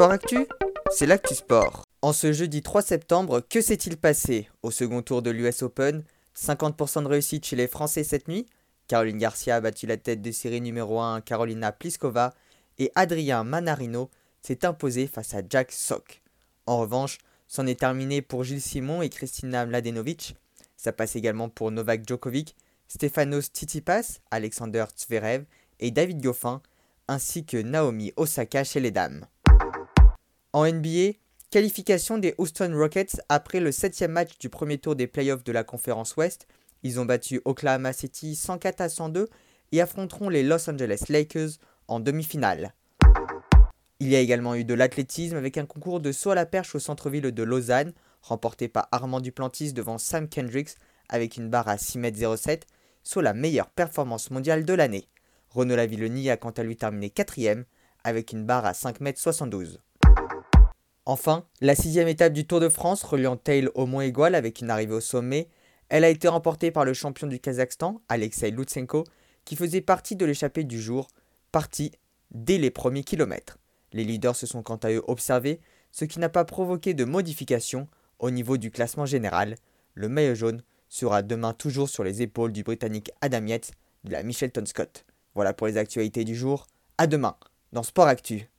Sport Actu, c'est l'actu sport. En ce jeudi 3 septembre, que s'est-il passé au second tour de l'US Open? 50% de réussite chez les Français cette nuit. Caroline Garcia a battu la tête de série numéro 1 Carolina Pliskova et Adrien Manarino s'est imposé face à Jack Sock. En revanche, c'en est terminé pour Gilles Simon et Kristina Mladenovic. Ça passe également pour Novak Djokovic, Stefanos Tsitsipas, Alexander Zverev et David Goffin, ainsi que Naomi Osaka chez les dames. En NBA, qualification des Houston Rockets après le septième match du premier tour des playoffs de la conférence Ouest. Ils ont battu Oklahoma City 104 à 102 et affronteront les Los Angeles Lakers en demi-finale. Il y a également eu de l'athlétisme avec un concours de saut à la perche au centre-ville de Lausanne, remporté par Armand Duplantis devant Sam Kendricks avec une barre à 6,07 m, soit la meilleure performance mondiale de l'année. Renaud Lavillenie a quant à lui terminé quatrième avec une barre à 5,72 m. Enfin, la sixième étape du Tour de France reliant Tail au Mont Égual avec une arrivée au sommet, elle a été remportée par le champion du Kazakhstan, Alexei Lutsenko, qui faisait partie de l'échappée du jour, parti dès les premiers kilomètres. Les leaders se sont quant à eux observés, ce qui n'a pas provoqué de modification au niveau du classement général. Le maillot jaune sera demain toujours sur les épaules du Britannique Adam Yates de la Michelton Scott. Voilà pour les actualités du jour. À demain dans Sport Actu.